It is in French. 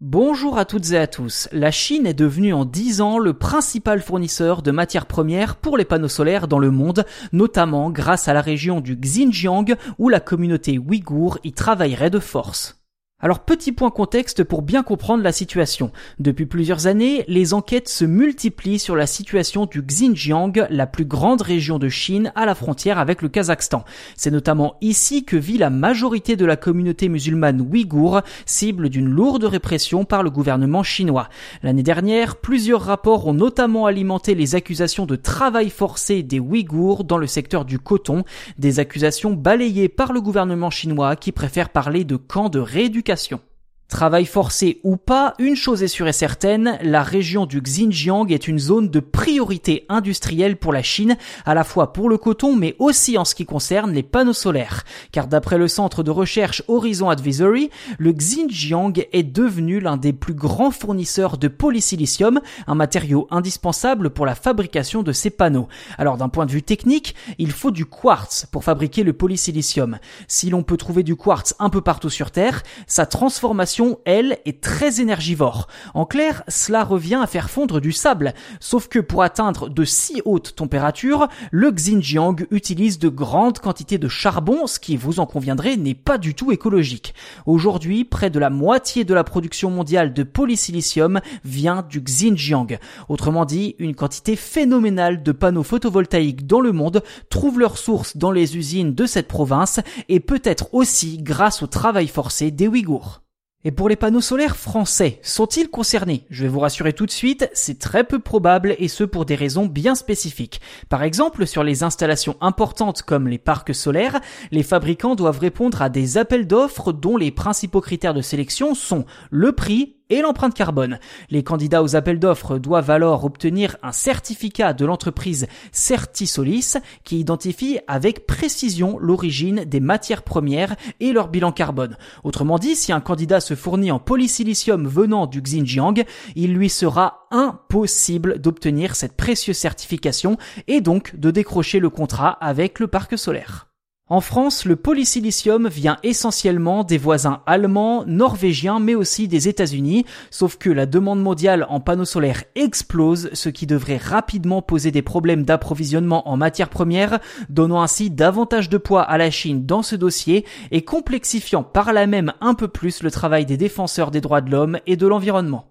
Bonjour à toutes et à tous. La Chine est devenue en 10 ans le principal fournisseur de matières premières pour les panneaux solaires dans le monde, notamment grâce à la région du Xinjiang où la communauté ouïghour y travaillerait de force. Alors petit point contexte pour bien comprendre la situation. Depuis plusieurs années, les enquêtes se multiplient sur la situation du Xinjiang, la plus grande région de Chine à la frontière avec le Kazakhstan. C'est notamment ici que vit la majorité de la communauté musulmane ouïghour, cible d'une lourde répression par le gouvernement chinois. L'année dernière, plusieurs rapports ont notamment alimenté les accusations de travail forcé des Ouïghours dans le secteur du coton, des accusations balayées par le gouvernement chinois qui préfère parler de camps de rééducation publication Travail forcé ou pas, une chose est sûre et certaine, la région du Xinjiang est une zone de priorité industrielle pour la Chine, à la fois pour le coton mais aussi en ce qui concerne les panneaux solaires. Car d'après le centre de recherche Horizon Advisory, le Xinjiang est devenu l'un des plus grands fournisseurs de polysilicium, un matériau indispensable pour la fabrication de ces panneaux. Alors d'un point de vue technique, il faut du quartz pour fabriquer le polysilicium. Si l'on peut trouver du quartz un peu partout sur Terre, sa transformation elle, est très énergivore. En clair, cela revient à faire fondre du sable. Sauf que pour atteindre de si hautes températures, le Xinjiang utilise de grandes quantités de charbon, ce qui, vous en conviendrez, n'est pas du tout écologique. Aujourd'hui, près de la moitié de la production mondiale de polysilicium vient du Xinjiang. Autrement dit, une quantité phénoménale de panneaux photovoltaïques dans le monde trouve leur source dans les usines de cette province et peut-être aussi grâce au travail forcé des Ouïghours. Et pour les panneaux solaires français, sont-ils concernés? Je vais vous rassurer tout de suite, c'est très peu probable et ce pour des raisons bien spécifiques. Par exemple, sur les installations importantes comme les parcs solaires, les fabricants doivent répondre à des appels d'offres dont les principaux critères de sélection sont le prix, et l'empreinte carbone. Les candidats aux appels d'offres doivent alors obtenir un certificat de l'entreprise Certisolis qui identifie avec précision l'origine des matières premières et leur bilan carbone. Autrement dit, si un candidat se fournit en polysilicium venant du Xinjiang, il lui sera impossible d'obtenir cette précieuse certification et donc de décrocher le contrat avec le parc solaire. En France, le polysilicium vient essentiellement des voisins allemands, norvégiens, mais aussi des États-Unis, sauf que la demande mondiale en panneaux solaires explose, ce qui devrait rapidement poser des problèmes d'approvisionnement en matières premières, donnant ainsi davantage de poids à la Chine dans ce dossier et complexifiant par là même un peu plus le travail des défenseurs des droits de l'homme et de l'environnement.